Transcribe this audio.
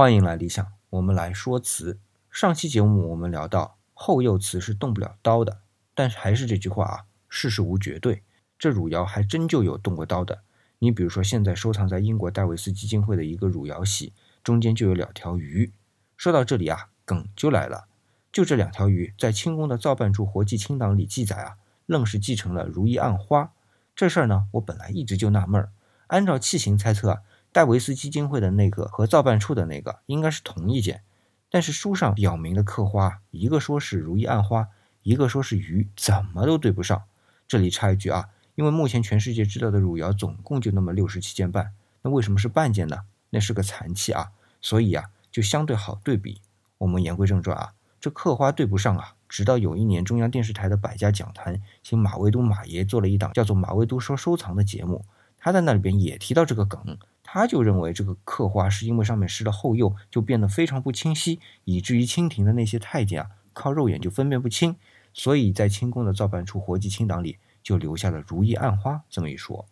欢迎来理想，我们来说词。上期节目我们聊到后釉瓷是动不了刀的，但是还是这句话啊，世事无绝对。这汝窑还真就有动过刀的。你比如说，现在收藏在英国戴维斯基金会的一个汝窑玺，中间就有两条鱼。说到这里啊，梗就来了。就这两条鱼，在清宫的造办处活计清档里记载啊，愣是继承了如意暗花。这事儿呢，我本来一直就纳闷儿。按照器型猜测啊。戴维斯基金会的那个和造办处的那个应该是同一件，但是书上表明的刻花，一个说是如意暗花，一个说是鱼，怎么都对不上。这里插一句啊，因为目前全世界知道的汝窑总共就那么六十七件半，那为什么是半件呢？那是个残器啊，所以啊就相对好对比。我们言归正传啊，这刻花对不上啊，直到有一年中央电视台的百家讲坛请马未都马爷做了一档叫做《马未都说收藏》的节目，他在那里边也提到这个梗。他就认为这个刻花是因为上面施了后釉，就变得非常不清晰，以至于清廷的那些太监啊，靠肉眼就分辨不清，所以在清宫的造办处活祭清档里就留下了“如意暗花”这么一说。